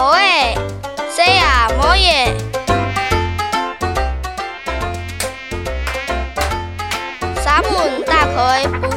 뭐해? 새야, 뭐해? 사문 다 거의